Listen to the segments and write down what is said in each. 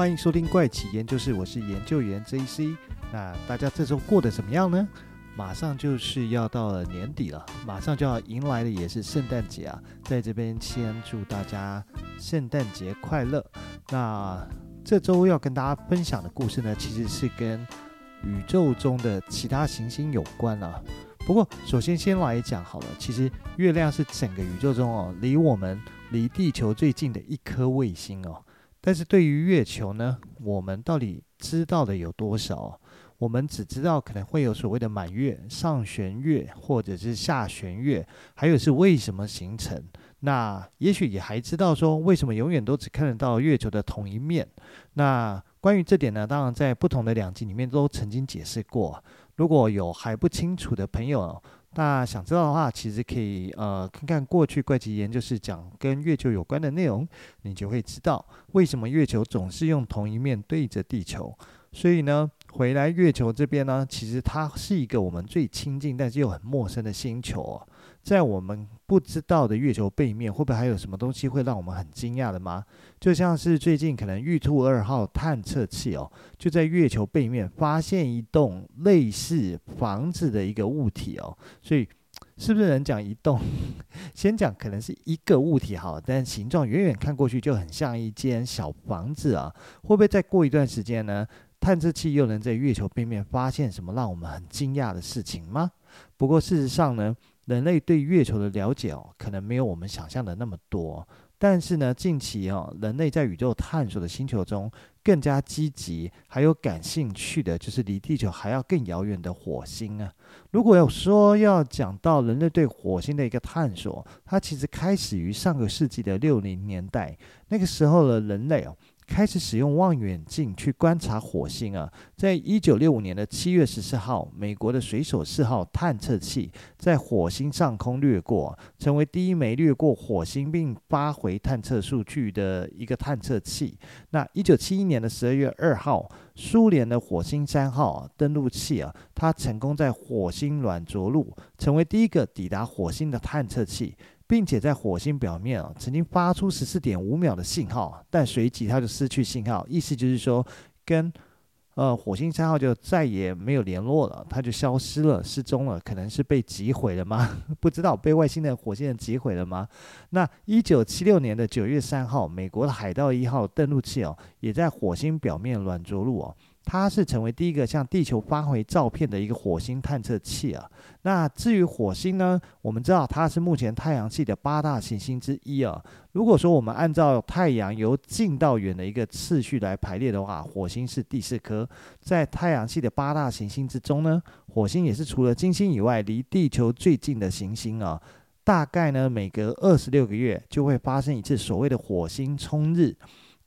欢迎收听怪奇研究室，我是研究员 JC。那大家这周过得怎么样呢？马上就是要到了年底了，马上就要迎来的也是圣诞节啊，在这边先祝大家圣诞节快乐。那这周要跟大家分享的故事呢，其实是跟宇宙中的其他行星有关啊。不过，首先先来讲好了，其实月亮是整个宇宙中哦，离我们离地球最近的一颗卫星哦。但是对于月球呢，我们到底知道的有多少？我们只知道可能会有所谓的满月、上弦月或者是下弦月，还有是为什么形成。那也许也还知道说，为什么永远都只看得到月球的同一面。那关于这点呢，当然在不同的两集里面都曾经解释过。如果有还不清楚的朋友，那想知道的话，其实可以呃看看过去怪奇研究室讲跟月球有关的内容，你就会知道为什么月球总是用同一面对着地球。所以呢，回来月球这边呢，其实它是一个我们最亲近但是又很陌生的星球哦。在我们不知道的月球背面，会不会还有什么东西会让我们很惊讶的吗？就像是最近可能玉兔二号探测器哦，就在月球背面发现一栋类似房子的一个物体哦。所以是不是能讲一栋？先讲可能是一个物体好，但形状远远看过去就很像一间小房子啊。会不会再过一段时间呢？探测器又能在月球背面发现什么让我们很惊讶的事情吗？不过事实上呢，人类对月球的了解哦，可能没有我们想象的那么多。但是呢，近期哦，人类在宇宙探索的星球中更加积极，还有感兴趣的，就是离地球还要更遥远的火星啊。如果要说要讲到人类对火星的一个探索，它其实开始于上个世纪的六零年代，那个时候的人类哦。开始使用望远镜去观察火星啊，在一九六五年的七月十四号，美国的水手四号探测器在火星上空掠过，成为第一枚掠过火星并发回探测数据的一个探测器。那一九七一年的十二月二号，苏联的火星三号登陆器啊，它成功在火星软着陆，成为第一个抵达火星的探测器。并且在火星表面啊，曾经发出十四点五秒的信号，但随即它就失去信号，意思就是说，跟呃火星三号就再也没有联络了，它就消失了，失踪了，可能是被击毁了吗？不知道被外星的火星人击毁了吗？那一九七六年的九月三号，美国的海盗一号登陆器哦，也在火星表面软着陆哦。它是成为第一个向地球发回照片的一个火星探测器啊。那至于火星呢，我们知道它是目前太阳系的八大行星之一啊。如果说我们按照太阳由近到远的一个次序来排列的话，火星是第四颗。在太阳系的八大行星之中呢，火星也是除了金星以外离地球最近的行星啊。大概呢，每隔二十六个月就会发生一次所谓的火星冲日。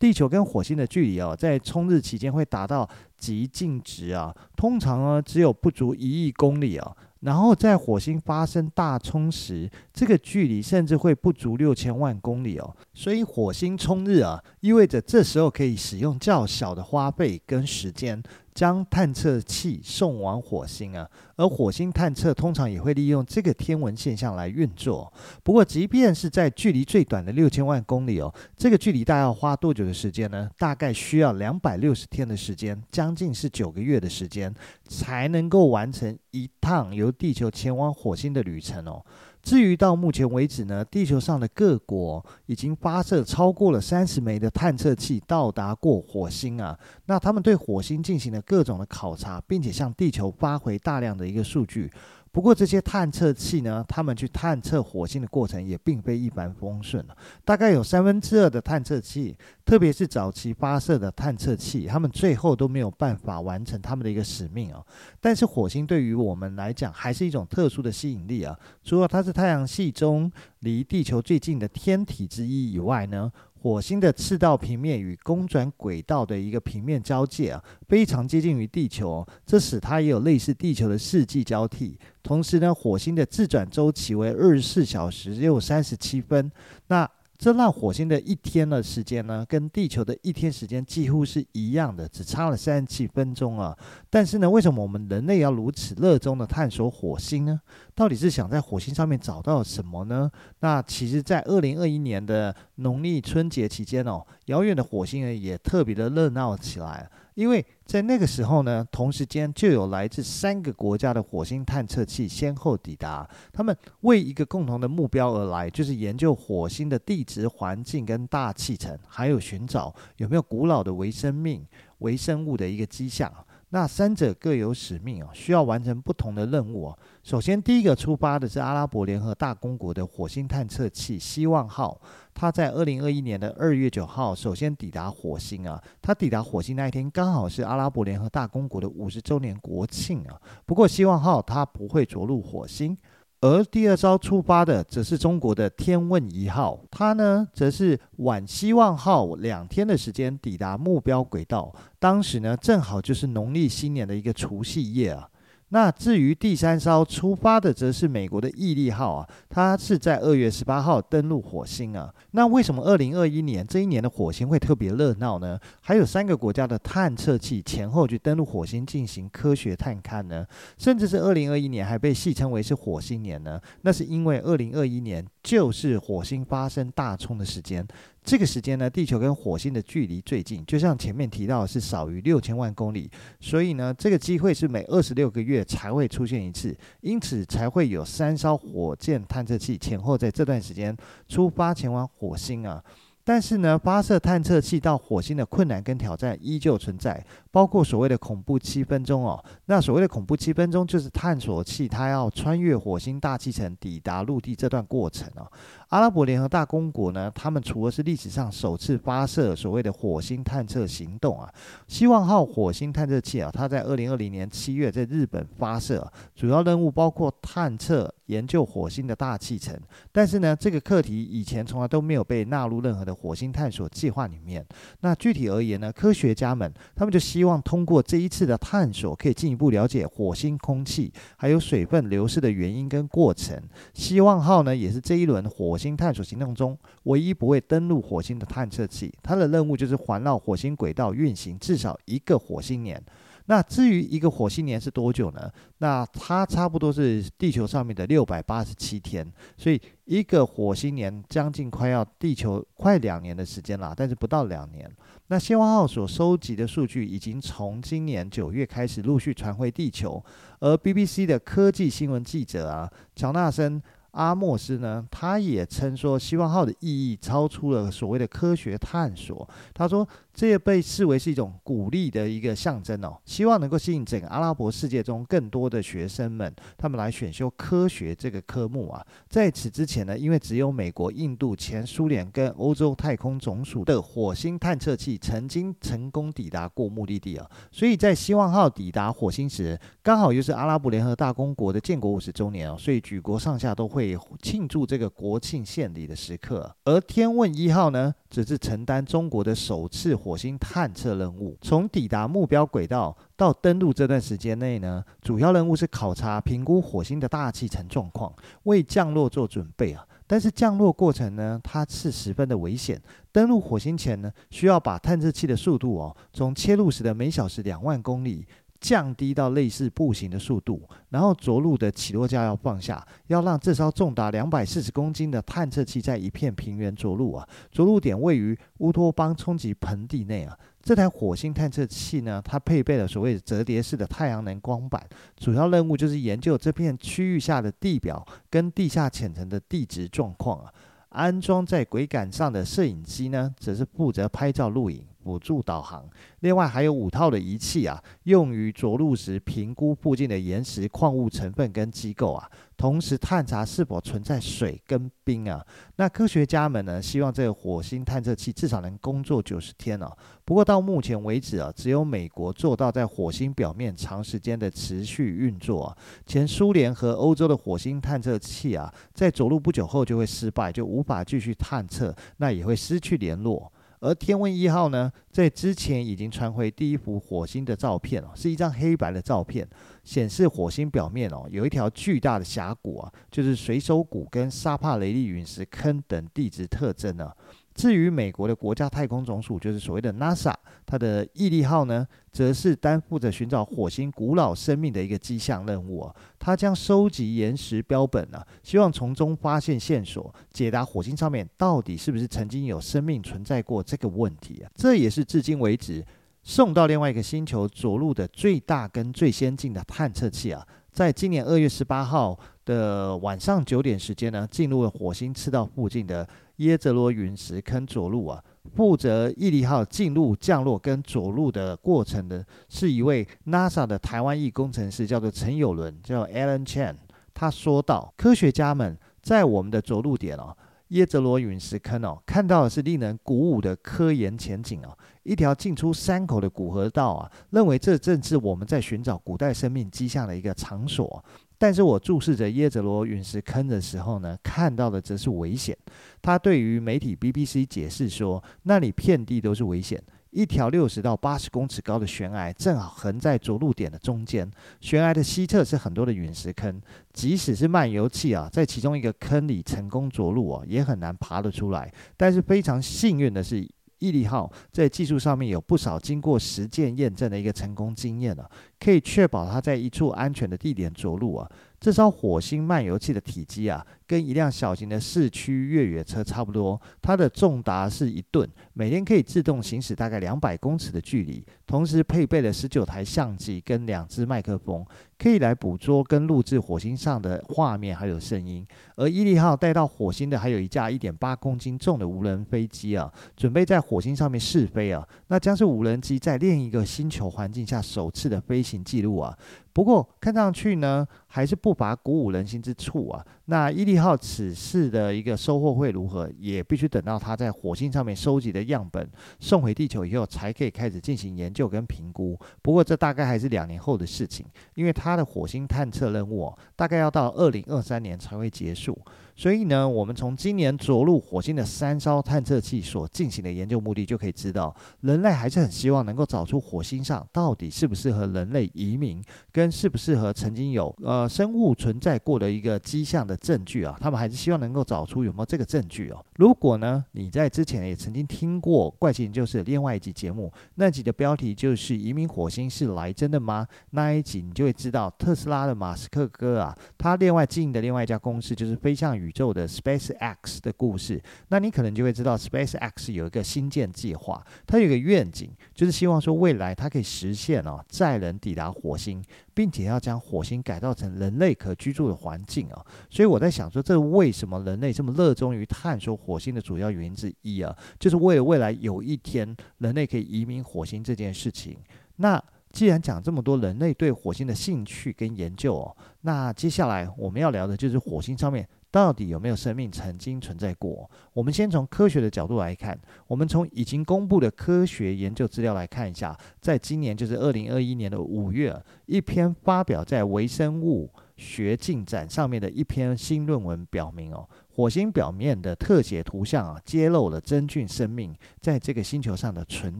地球跟火星的距离哦，在冲日期间会达到极近值啊，通常呢只有不足一亿公里啊。然后在火星发生大冲时，这个距离甚至会不足六千万公里哦。所以火星冲日啊，意味着这时候可以使用较小的花费跟时间。将探测器送往火星啊，而火星探测通常也会利用这个天文现象来运作。不过，即便是在距离最短的六千万公里哦，这个距离大概要花多久的时间呢？大概需要两百六十天的时间，将近是九个月的时间，才能够完成一趟由地球前往火星的旅程哦。至于到目前为止呢，地球上的各国已经发射超过了三十枚的探测器到达过火星啊。那他们对火星进行了各种的考察，并且向地球发回大量的一个数据。不过这些探测器呢，他们去探测火星的过程也并非一帆风顺。大概有三分之二的探测器，特别是早期发射的探测器，他们最后都没有办法完成他们的一个使命啊。但是火星对于我们来讲，还是一种特殊的吸引力啊。除了它是太阳系中离地球最近的天体之一以外呢，火星的赤道平面与公转轨道的一个平面交界啊，非常接近于地球哦，这使它也有类似地球的四季交替。同时呢，火星的自转周期为二十四小时又三十七分。那这让火星的一天的时间呢，跟地球的一天时间几乎是一样的，只差了三十七分钟啊。但是呢，为什么我们人类要如此热衷的探索火星呢？到底是想在火星上面找到什么呢？那其实，在二零二一年的农历春节期间哦，遥远的火星呢也特别的热闹起来。因为在那个时候呢，同时间就有来自三个国家的火星探测器先后抵达，他们为一个共同的目标而来，就是研究火星的地质环境跟大气层，还有寻找有没有古老的微生命、微生物的一个迹象。那三者各有使命啊，需要完成不同的任务啊。首先，第一个出发的是阿拉伯联合大公国的火星探测器“希望号”，它在二零二一年的二月九号首先抵达火星啊。它抵达火星那一天刚好是阿拉伯联合大公国的五十周年国庆啊。不过，“希望号”它不会着陆火星。而第二艘出发的则是中国的天问一号，它呢则是晚希望号两天的时间抵达目标轨道，当时呢正好就是农历新年的一个除夕夜啊。那至于第三艘出发的，则是美国的毅力号啊，它是在二月十八号登陆火星啊。那为什么二零二一年这一年的火星会特别热闹呢？还有三个国家的探测器前后去登陆火星进行科学探勘呢？甚至是二零二一年还被戏称为是火星年呢？那是因为二零二一年就是火星发生大冲的时间。这个时间呢，地球跟火星的距离最近，就像前面提到的是少于六千万公里，所以呢，这个机会是每二十六个月才会出现一次，因此才会有三艘火箭探测器前后在这段时间出发前往火星啊。但是呢，发射探测器到火星的困难跟挑战依旧存在，包括所谓的恐怖七分钟哦。那所谓的恐怖七分钟，就是探索器它要穿越火星大气层抵达陆地这段过程哦。阿拉伯联合大公国呢，他们除了是历史上首次发射所谓的火星探测行动啊，希望号火星探测器啊，它在二零二零年七月在日本发射，主要任务包括探测研究火星的大气层。但是呢，这个课题以前从来都没有被纳入任何的火星探索计划里面。那具体而言呢，科学家们他们就希希望通过这一次的探索，可以进一步了解火星空气还有水分流失的原因跟过程。希望号呢，也是这一轮。火星探索行动中，唯一不会登陆火星的探测器，它的任务就是环绕火星轨道运行至少一个火星年。那至于一个火星年是多久呢？那它差不多是地球上面的六百八十七天，所以一个火星年将近快要地球快两年的时间了，但是不到两年。那希望号所收集的数据已经从今年九月开始陆续传回地球，而 BBC 的科技新闻记者啊，乔纳森。阿莫斯呢，他也称说，希望号的意义超出了所谓的科学探索。他说，这也被视为是一种鼓励的一个象征哦，希望能够吸引整个阿拉伯世界中更多的学生们，他们来选修科学这个科目啊。在此之前呢，因为只有美国、印度、前苏联跟欧洲太空总署的火星探测器曾经成功抵达过目的地啊，所以在希望号抵达火星时，刚好又是阿拉伯联合大公国的建国五十周年哦，所以举国上下都会。庆祝这个国庆献礼的时刻，而天问一号呢，则是承担中国的首次火星探测任务。从抵达目标轨道到登陆这段时间内呢，主要任务是考察、评估火星的大气层状况，为降落做准备啊。但是降落过程呢，它是十分的危险。登陆火星前呢，需要把探测器的速度哦，从切入时的每小时两万公里。降低到类似步行的速度，然后着陆的起落架要放下，要让这艘重达两百四十公斤的探测器在一片平原着陆啊。着陆点位于乌托邦冲击盆地内啊。这台火星探测器呢，它配备了所谓折叠式的太阳能光板，主要任务就是研究这片区域下的地表跟地下浅层的地质状况啊。安装在轨杆上的摄影机呢，则是负责拍照录影。辅助导航，另外还有五套的仪器啊，用于着陆时评估附近的岩石、矿物成分跟机构啊，同时探查是否存在水跟冰啊。那科学家们呢，希望这个火星探测器至少能工作九十天啊。不过到目前为止啊，只有美国做到在火星表面长时间的持续运作啊。前苏联和欧洲的火星探测器啊，在着陆不久后就会失败，就无法继续探测，那也会失去联络。而天问一号呢，在之前已经传回第一幅火星的照片哦，是一张黑白的照片，显示火星表面哦有一条巨大的峡谷啊，就是水手谷跟沙帕雷利陨石坑等地质特征呢。至于美国的国家太空总署，就是所谓的 NASA，它的毅力号呢，则是担负着寻找火星古老生命的一个迹象任务啊。它将收集岩石标本呢，希望从中发现线索，解答火星上面到底是不是曾经有生命存在过这个问题啊。这也是至今为止送到另外一个星球着陆的最大跟最先进的探测器啊。在今年二月十八号的晚上九点时间呢，进入了火星赤道附近的耶泽罗陨石坑着陆啊。负责毅力号进入、降落跟着陆的过程的，是一位 NASA 的台湾裔工程师，叫做陈友伦，叫 Alan Chen。他说道：“科学家们在我们的着陆点哦，耶泽罗陨石坑哦，看到的是令人鼓舞的科研前景哦。”一条进出山口的古河道啊，认为这正是我们在寻找古代生命迹象的一个场所。但是我注视着耶泽罗陨石坑的时候呢，看到的则是危险。他对于媒体 BBC 解释说，那里遍地都是危险。一条六十到八十公尺高的悬崖正好横在着陆点的中间，悬崖的西侧是很多的陨石坑，即使是漫游器啊，在其中一个坑里成功着陆啊，也很难爬得出来。但是非常幸运的是。毅力号在技术上面有不少经过实践验证的一个成功经验了，可以确保它在一处安全的地点着陆啊。这艘火星漫游器的体积啊，跟一辆小型的市区越野车差不多。它的重达是一吨，每天可以自动行驶大概两百公尺的距离。同时配备了十九台相机跟两只麦克风，可以来捕捉跟录制火星上的画面还有声音。而毅力号带到火星的还有一架一点八公斤重的无人飞机啊，准备在火星上面试飞啊。那将是无人机在另一个星球环境下首次的飞行记录啊。不过看上去呢，还是不乏鼓舞人心之处啊。那毅一号此次的一个收获会如何，也必须等到它在火星上面收集的样本送回地球以后，才可以开始进行研究跟评估。不过这大概还是两年后的事情，因为它的火星探测任务，大概要到二零二三年才会结束。所以呢，我们从今年着陆火星的三艘探测器所进行的研究目的，就可以知道，人类还是很希望能够找出火星上到底适不适合人类移民，跟适不适合曾经有呃生物存在过的一个迹象的证据啊。他们还是希望能够找出有没有这个证据哦。如果呢，你在之前也曾经听过怪奇研究室另外一集节目，那集的标题就是“移民火星是来真的吗？”那一集你就会知道，特斯拉的马斯克哥啊，他另外经营的另外一家公司就是飞向宇宙的 SpaceX 的故事，那你可能就会知道 SpaceX 有一个星舰计划，它有一个愿景，就是希望说未来它可以实现哦载人抵达火星，并且要将火星改造成人类可居住的环境啊。所以我在想说，这为什么人类这么热衷于探索火星的主要原因之一啊，就是为了未来有一天人类可以移民火星这件事情。那既然讲这么多人类对火星的兴趣跟研究哦，那接下来我们要聊的就是火星上面到底有没有生命曾经存在过。我们先从科学的角度来看，我们从已经公布的科学研究资料来看一下，在今年就是二零二一年的五月，一篇发表在微生物学进展上面的一篇新论文表明哦，火星表面的特写图像啊，揭露了真菌生命在这个星球上的存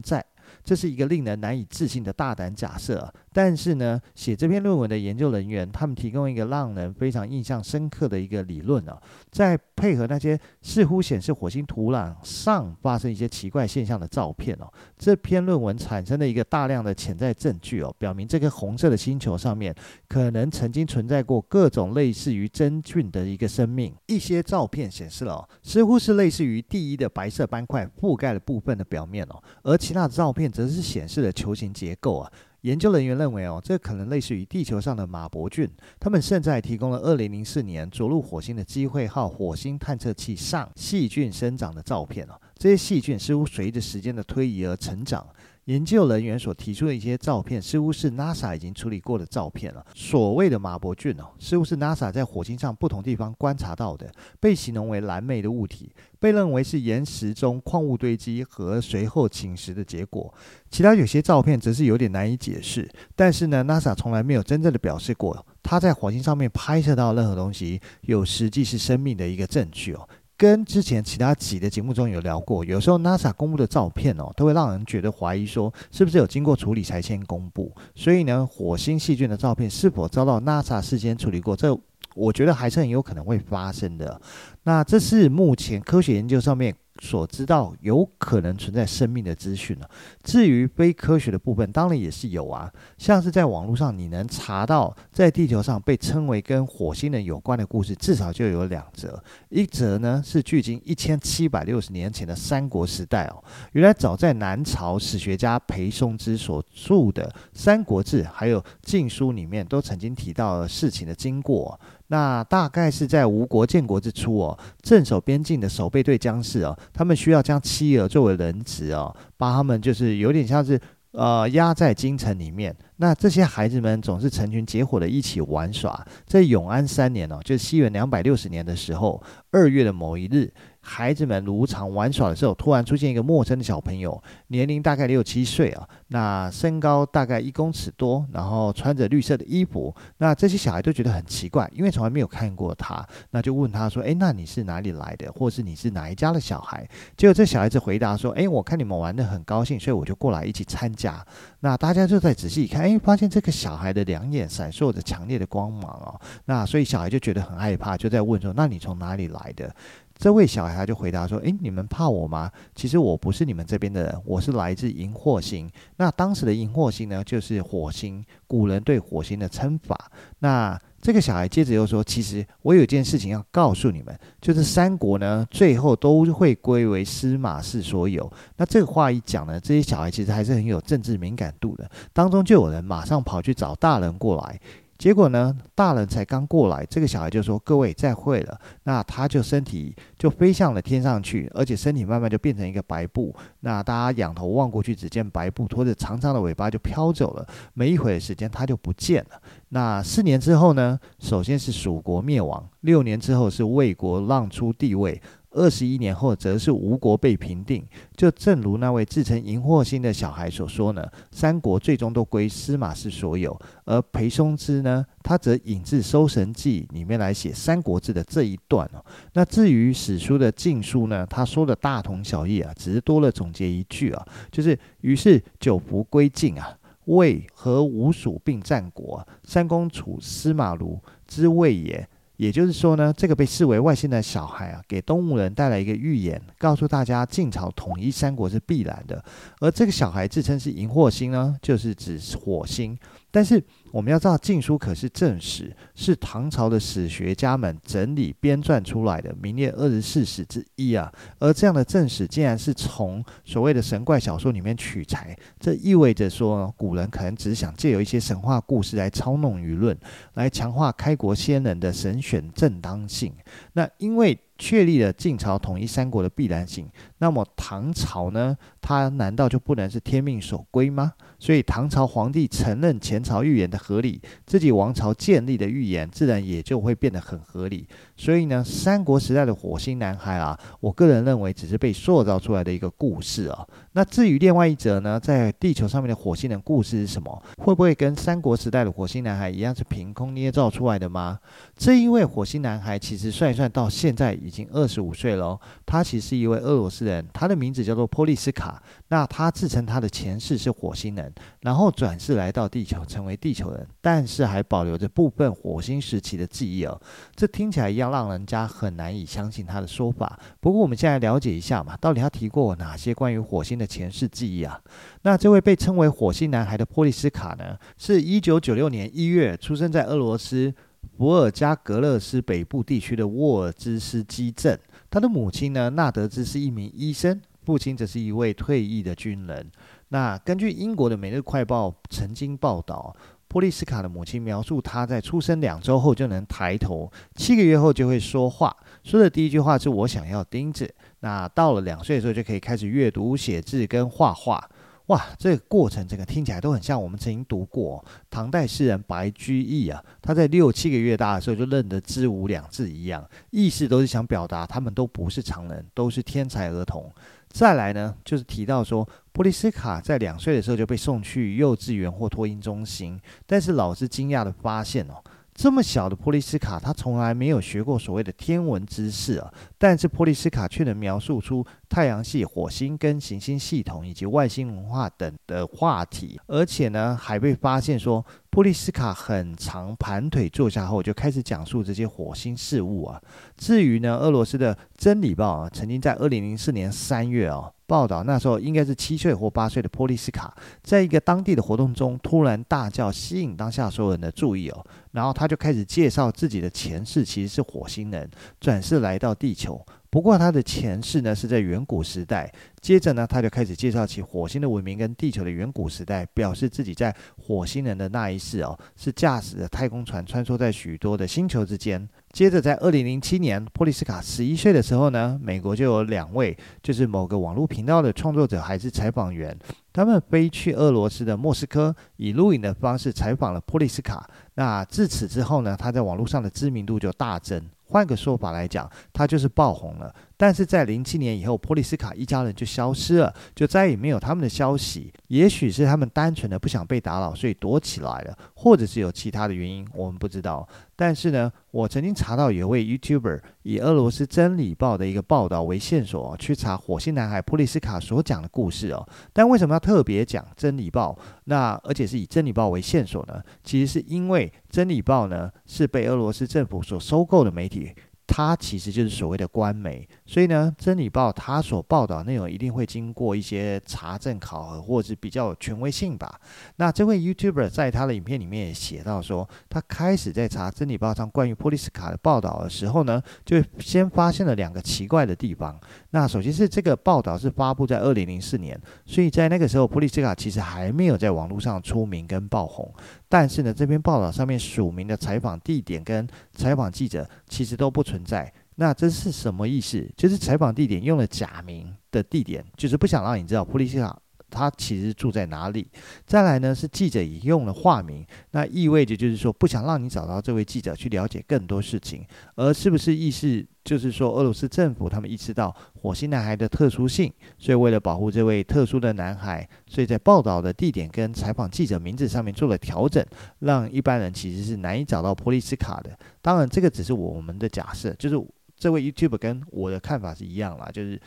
在。这是一个令人难以置信的大胆假设，但是呢，写这篇论文的研究人员，他们提供一个让人非常印象深刻的一个理论啊，在配合那些似乎显示火星土壤上发生一些奇怪现象的照片哦，这篇论文产生了一个大量的潜在证据哦，表明这个红色的星球上面可能曾经存在过各种类似于真菌的一个生命。一些照片显示了哦，似乎是类似于第一的白色斑块覆盖了部分的表面哦，而其他的照片则是显示了球形结构啊。研究人员认为哦，这可能类似于地球上的马伯菌。他们甚至还提供了二零零四年着陆火星的机会号火星探测器上细菌生长的照片哦。这些细菌似乎随着时间的推移而成长。研究人员所提出的一些照片，似乎是 NASA 已经处理过的照片了。所谓的马伯菌哦，似乎是 NASA 在火星上不同地方观察到的，被形容为蓝莓的物体，被认为是岩石中矿物堆积和随后侵蚀的结果。其他有些照片则是有点难以解释，但是呢，NASA 从来没有真正的表示过，他在火星上面拍摄到任何东西有实际是生命的一个证据哦。跟之前其他几的节目中有聊过，有时候 NASA 公布的照片哦，都会让人觉得怀疑说，是不是有经过处理才先公布？所以呢，火星细菌的照片是否遭到 NASA 事先处理过？这我觉得还是很有可能会发生的。那这是目前科学研究上面。所知道有可能存在生命的资讯呢。至于非科学的部分，当然也是有啊。像是在网络上，你能查到在地球上被称为跟火星人有关的故事，至少就有两则。一则呢是距今一千七百六十年前的三国时代哦。原来早在南朝史学家裴松之所著的《三国志》还有《晋书》里面，都曾经提到了事情的经过。那大概是在吴国建国之初哦，镇守边境的守备队将士哦，他们需要将妻儿作为人质哦，把他们就是有点像是呃压在京城里面。那这些孩子们总是成群结伙的一起玩耍。在永安三年哦，就是西元两百六十年的时候，二月的某一日。孩子们如常玩耍的时候，突然出现一个陌生的小朋友，年龄大概六七岁啊，那身高大概一公尺多，然后穿着绿色的衣服。那这些小孩都觉得很奇怪，因为从来没有看过他，那就问他说：“诶，那你是哪里来的？或是你是哪一家的小孩？”结果这小孩子回答说：“诶，我看你们玩得很高兴，所以我就过来一起参加。”那大家就在仔细一看，诶，发现这个小孩的两眼闪烁着强烈的光芒哦。那所以小孩就觉得很害怕，就在问说：“那你从哪里来的？”这位小孩就回答说：“诶，你们怕我吗？其实我不是你们这边的人，我是来自荧惑星。那那当时的荧惑星呢，就是火星，古人对火星的称法。那这个小孩接着又说：其实我有一件事情要告诉你们，就是三国呢，最后都会归为司马氏所有。那这个话一讲呢，这些小孩其实还是很有政治敏感度的，当中就有人马上跑去找大人过来。”结果呢，大人才刚过来，这个小孩就说：“各位再会了。”那他就身体就飞向了天上去，而且身体慢慢就变成一个白布。那大家仰头望过去，只见白布拖着长长的尾巴就飘走了。没一会儿时间，他就不见了。那四年之后呢，首先是蜀国灭亡，六年之后是魏国让出帝位。二十一年后，则是吴国被平定。就正如那位自称荧惑星的小孩所说呢，三国最终都归司马氏所有。而裴松之呢，他则引自《搜神记》里面来写《三国志》的这一段哦。那至于史书的《晋书》呢，他说的大同小异啊，只是多了总结一句啊，就是于是九服归晋啊，魏和吴蜀并战国，三公处司马庐之谓也。也就是说呢，这个被视为外星的小孩啊，给东吴人带来一个预言，告诉大家晋朝统一三国是必然的。而这个小孩自称是荧惑星呢，就是指火星。但是我们要知道，《晋书》可是正史，是唐朝的史学家们整理编撰出来的，名列二十四史之一啊。而这样的正史，竟然是从所谓的神怪小说里面取材，这意味着说，古人可能只是想借由一些神话故事来操弄舆论，来强化开国先人的神选正当性。那因为。确立了晋朝统一三国的必然性，那么唐朝呢？它难道就不能是天命所归吗？所以唐朝皇帝承认前朝预言的合理，自己王朝建立的预言自然也就会变得很合理。所以呢，三国时代的火星男孩啊，我个人认为只是被塑造出来的一个故事啊。那至于另外一则呢，在地球上面的火星人故事是什么？会不会跟三国时代的火星男孩一样是凭空捏造出来的吗？这一位火星男孩其实算一算到现在已经二十五岁了，他其实是一位俄罗斯人，他的名字叫做波利斯卡。那他自称他的前世是火星人，然后转世来到地球成为地球人，但是还保留着部分火星时期的记忆哦。这听起来一样让人家很难以相信他的说法。不过我们现在了解一下嘛，到底他提过哪些关于火星的前世记忆啊？那这位被称为火星男孩的波利斯卡呢，是一九九六年一月出生在俄罗斯伏尔加格勒斯北部地区的沃尔兹斯基镇。他的母亲呢，纳德兹是一名医生。父亲则是一位退役的军人。那根据英国的《每日快报》曾经报道，波利斯卡的母亲描述他在出生两周后就能抬头，七个月后就会说话。说的第一句话是我想要钉子。那到了两岁的时候就可以开始阅读、写字跟画画。哇，这个过程整个听起来都很像我们曾经读过唐代诗人白居易啊，他在六七个月大的时候就认得“知吾”两字一样，意思都是想表达他们都不是常人，都是天才儿童。再来呢，就是提到说，波利斯卡在两岁的时候就被送去幼稚园或托婴中心，但是老师惊讶地发现哦，这么小的波利斯卡，他从来没有学过所谓的天文知识啊，但是波利斯卡却能描述出太阳系、火星跟行星系统以及外星文化等的话题，而且呢，还被发现说波利斯卡很长盘腿坐下后就开始讲述这些火星事物啊。至于呢，俄罗斯的《真理报》，曾经在二零零四年三月啊。报道那时候应该是七岁或八岁的波利斯卡，在一个当地的活动中突然大叫，吸引当下所有人的注意哦。然后他就开始介绍自己的前世其实是火星人，转世来到地球。不过他的前世呢是在远古时代。接着呢，他就开始介绍起火星的文明跟地球的远古时代，表示自己在火星人的那一世哦，是驾驶着太空船穿梭在许多的星球之间。接着在二零零七年，波利斯卡十一岁的时候呢，美国就有两位就是某个网络频道的创作者还是采访员，他们飞去俄罗斯的莫斯科，以录影的方式采访了波利斯卡。那自此之后呢，他在网络上的知名度就大增。换个说法来讲，他就是爆红了。但是在零七年以后，波利斯卡一家人就消失了，就再也没有他们的消息。也许是他们单纯的不想被打扰，所以躲起来了，或者是有其他的原因，我们不知道。但是呢，我曾经查到有位 YouTuber 以俄罗斯真理报的一个报道为线索，去查火星男孩波利斯卡所讲的故事哦。但为什么要特别讲真理报？那而且是以真理报为线索呢？其实是因为真理报呢是被俄罗斯政府所收购的媒体。它其实就是所谓的官媒，所以呢，《真理报》它所报道内容一定会经过一些查证考核，或者是比较有权威性吧。那这位 YouTuber 在他的影片里面也写到说，他开始在查《真理报》上关于波利斯卡的报道的时候呢，就先发现了两个奇怪的地方。那首先是这个报道是发布在二零零四年，所以在那个时候，波利斯卡其实还没有在网络上出名跟爆红。但是呢，这篇报道上面署名的采访地点跟采访记者其实都不存在。那这是什么意思？就是采访地点用了假名的地点，就是不想让你知道普利西卡他其实住在哪里。再来呢，是记者也用了化名，那意味着就是说不想让你找到这位记者去了解更多事情。而是不是意思？就是说，俄罗斯政府他们意识到火星男孩的特殊性，所以为了保护这位特殊的男孩，所以在报道的地点跟采访记者名字上面做了调整，让一般人其实是难以找到普利斯卡的。当然，这个只是我们的假设，就是这位 YouTube 跟我的看法是一样啦，就是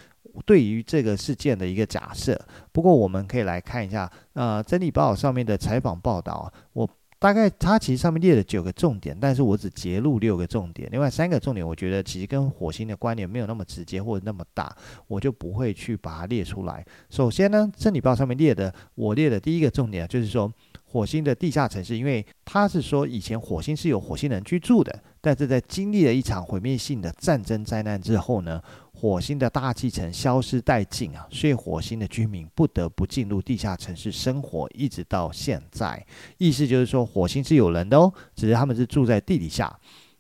对于这个事件的一个假设。不过，我们可以来看一下，呃，《真理报》上面的采访报道，我。大概它其实上面列了九个重点，但是我只截录六个重点，另外三个重点我觉得其实跟火星的关联没有那么直接或者那么大，我就不会去把它列出来。首先呢，《真理报》上面列的，我列的第一个重点就是说，火星的地下城市，因为它是说以前火星是有火星人居住的，但是在经历了一场毁灭性的战争灾难之后呢，火星的大气层消失殆尽啊，所以火星的居民不得不进入地下城市生活，一直到现在。意思就是说，火星是有人的哦，只是他们是住在地底下。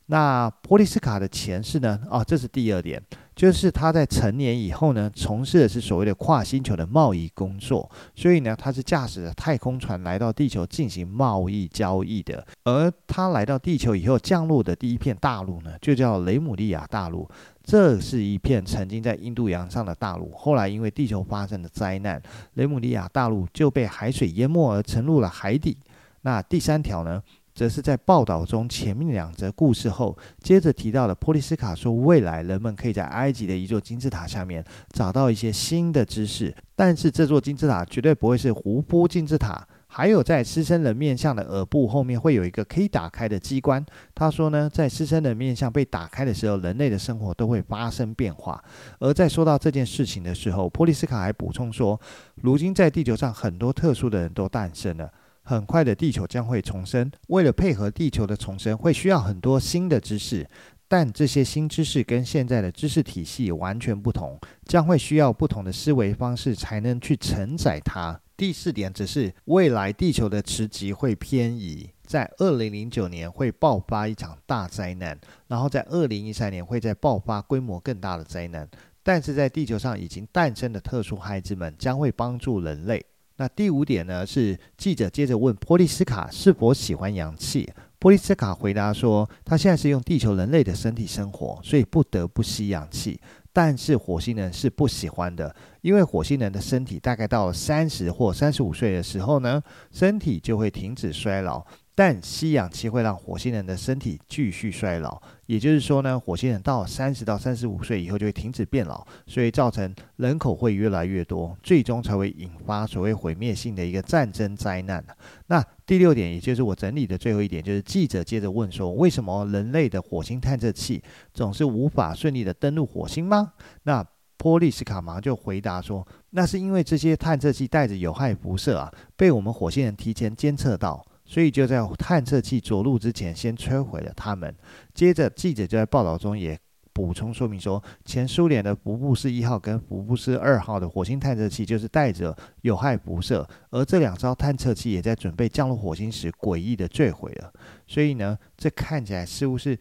那波利斯卡的前世呢？哦，这是第二点，就是他在成年以后呢，从事的是所谓的跨星球的贸易工作，所以呢，他是驾驶着太空船来到地球进行贸易交易的。而他来到地球以后降落的第一片大陆呢，就叫雷姆利亚大陆。这是一片曾经在印度洋上的大陆，后来因为地球发生的灾难，雷姆利亚大陆就被海水淹没而沉入了海底。那第三条呢？则是在报道中前面两则故事后，接着提到了波利斯卡说，未来人们可以在埃及的一座金字塔下面找到一些新的知识，但是这座金字塔绝对不会是胡夫金字塔。还有在狮身人面像的耳部后面会有一个可以打开的机关。他说呢，在狮身人面像被打开的时候，人类的生活都会发生变化。而在说到这件事情的时候，波利斯卡还补充说，如今在地球上很多特殊的人都诞生了。很快的，地球将会重生。为了配合地球的重生，会需要很多新的知识，但这些新知识跟现在的知识体系完全不同，将会需要不同的思维方式才能去承载它。第四点只是未来地球的磁极会偏移，在二零零九年会爆发一场大灾难，然后在二零一三年会再爆发规模更大的灾难。但是在地球上已经诞生的特殊孩子们将会帮助人类。那第五点呢？是记者接着问波利斯卡是否喜欢氧气。波利斯卡回答说，他现在是用地球人类的身体生活，所以不得不吸氧气。但是火星人是不喜欢的，因为火星人的身体大概到了三十或三十五岁的时候呢，身体就会停止衰老。但吸氧气会让火星人的身体继续衰老，也就是说呢，火星人到三十到三十五岁以后就会停止变老，所以造成人口会越来越多，最终才会引发所谓毁灭性的一个战争灾难。那第六点，也就是我整理的最后一点，就是记者接着问说，为什么人类的火星探测器总是无法顺利的登陆火星吗？那波利斯卡马上就回答说，那是因为这些探测器带着有害辐射啊，被我们火星人提前监测到。所以就在探测器着陆之前，先摧毁了它们。接着，记者就在报道中也补充说明说，前苏联的福布斯一号跟福布斯二号的火星探测器就是带着有害辐射，而这两艘探测器也在准备降落火星时诡异的坠毁了。所以呢，这看起来似乎是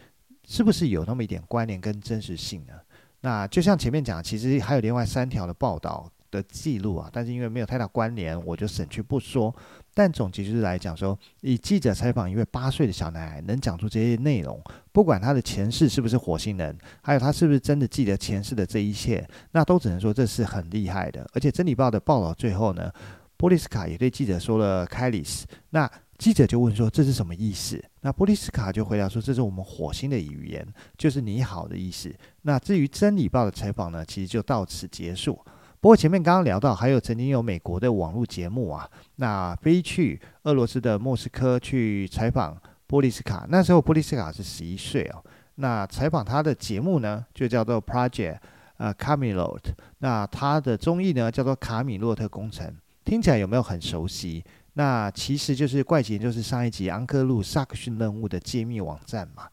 是不是有那么一点关联跟真实性呢？那就像前面讲，其实还有另外三条的报道的记录啊，但是因为没有太大关联，我就省去不说。但总结就是来讲说，以记者采访一位八岁的小男孩，能讲出这些内容，不管他的前世是不是火星人，还有他是不是真的记得前世的这一切，那都只能说这是很厉害的。而且《真理报》的报道最后呢，波利斯卡也对记者说了 “Kalis”，那记者就问说这是什么意思？那波利斯卡就回答说这是我们火星的语言，就是你好的意思。那至于《真理报》的采访呢，其实就到此结束。不过前面刚刚聊到，还有曾经有美国的网络节目啊，那飞去俄罗斯的莫斯科去采访波利斯卡。那时候波利斯卡是十一岁哦。那采访他的节目呢，就叫做 Project 呃 Camelot。那他的综艺呢，叫做卡米洛特工程。听起来有没有很熟悉？那其实就是怪奇，就是上一集安克路萨克逊任务的揭秘网站嘛。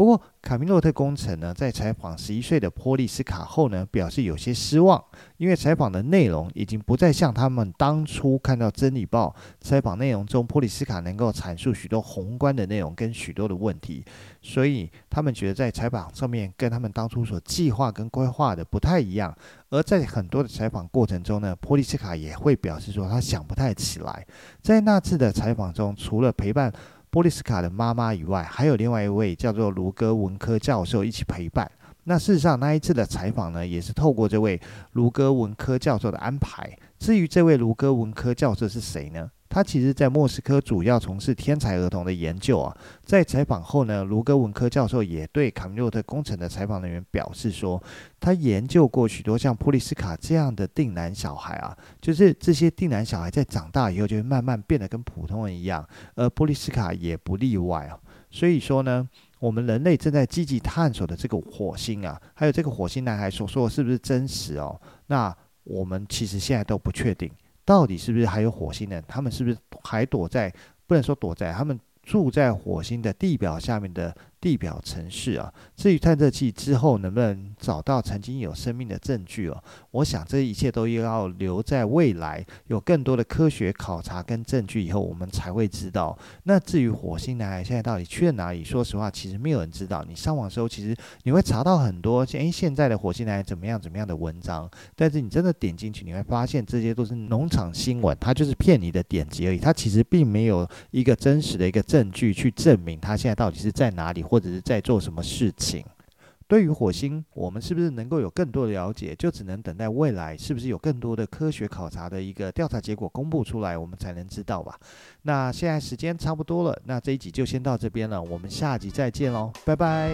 不过，卡米洛特工程呢，在采访十一岁的波利斯卡后呢，表示有些失望，因为采访的内容已经不再像他们当初看到《真理报》采访内容中，波利斯卡能够阐述许多宏观的内容跟许多的问题，所以他们觉得在采访上面跟他们当初所计划跟规划的不太一样。而在很多的采访过程中呢，波利斯卡也会表示说他想不太起来。在那次的采访中，除了陪伴。波利斯卡的妈妈以外，还有另外一位叫做卢戈文科教授一起陪伴。那事实上，那一次的采访呢，也是透过这位卢戈文科教授的安排。至于这位卢戈文科教授是谁呢？他其实，在莫斯科主要从事天才儿童的研究啊。在采访后呢，卢戈文科教授也对卡米洛特工程的采访人员表示说，他研究过许多像波利斯卡这样的定男小孩啊，就是这些定男小孩在长大以后就会慢慢变得跟普通人一样，而波利斯卡也不例外啊。所以说呢，我们人类正在积极探索的这个火星啊，还有这个火星男孩所说的是不是真实哦？那我们其实现在都不确定。到底是不是还有火星人？他们是不是还躲在？不能说躲在，他们住在火星的地表下面的。地表城市啊，至于探测器之后能不能找到曾经有生命的证据哦，我想这一切都要留在未来有更多的科学考察跟证据以后，我们才会知道。那至于火星男孩现在到底去了哪里？说实话，其实没有人知道。你上网的时候，其实你会查到很多，诶，现在的火星男孩怎么样怎么样的文章，但是你真的点进去，你会发现这些都是农场新闻，它就是骗你的点击而已，它其实并没有一个真实的一个证据去证明它现在到底是在哪里。或者是在做什么事情？对于火星，我们是不是能够有更多的了解？就只能等待未来是不是有更多的科学考察的一个调查结果公布出来，我们才能知道吧。那现在时间差不多了，那这一集就先到这边了，我们下集再见喽，拜拜。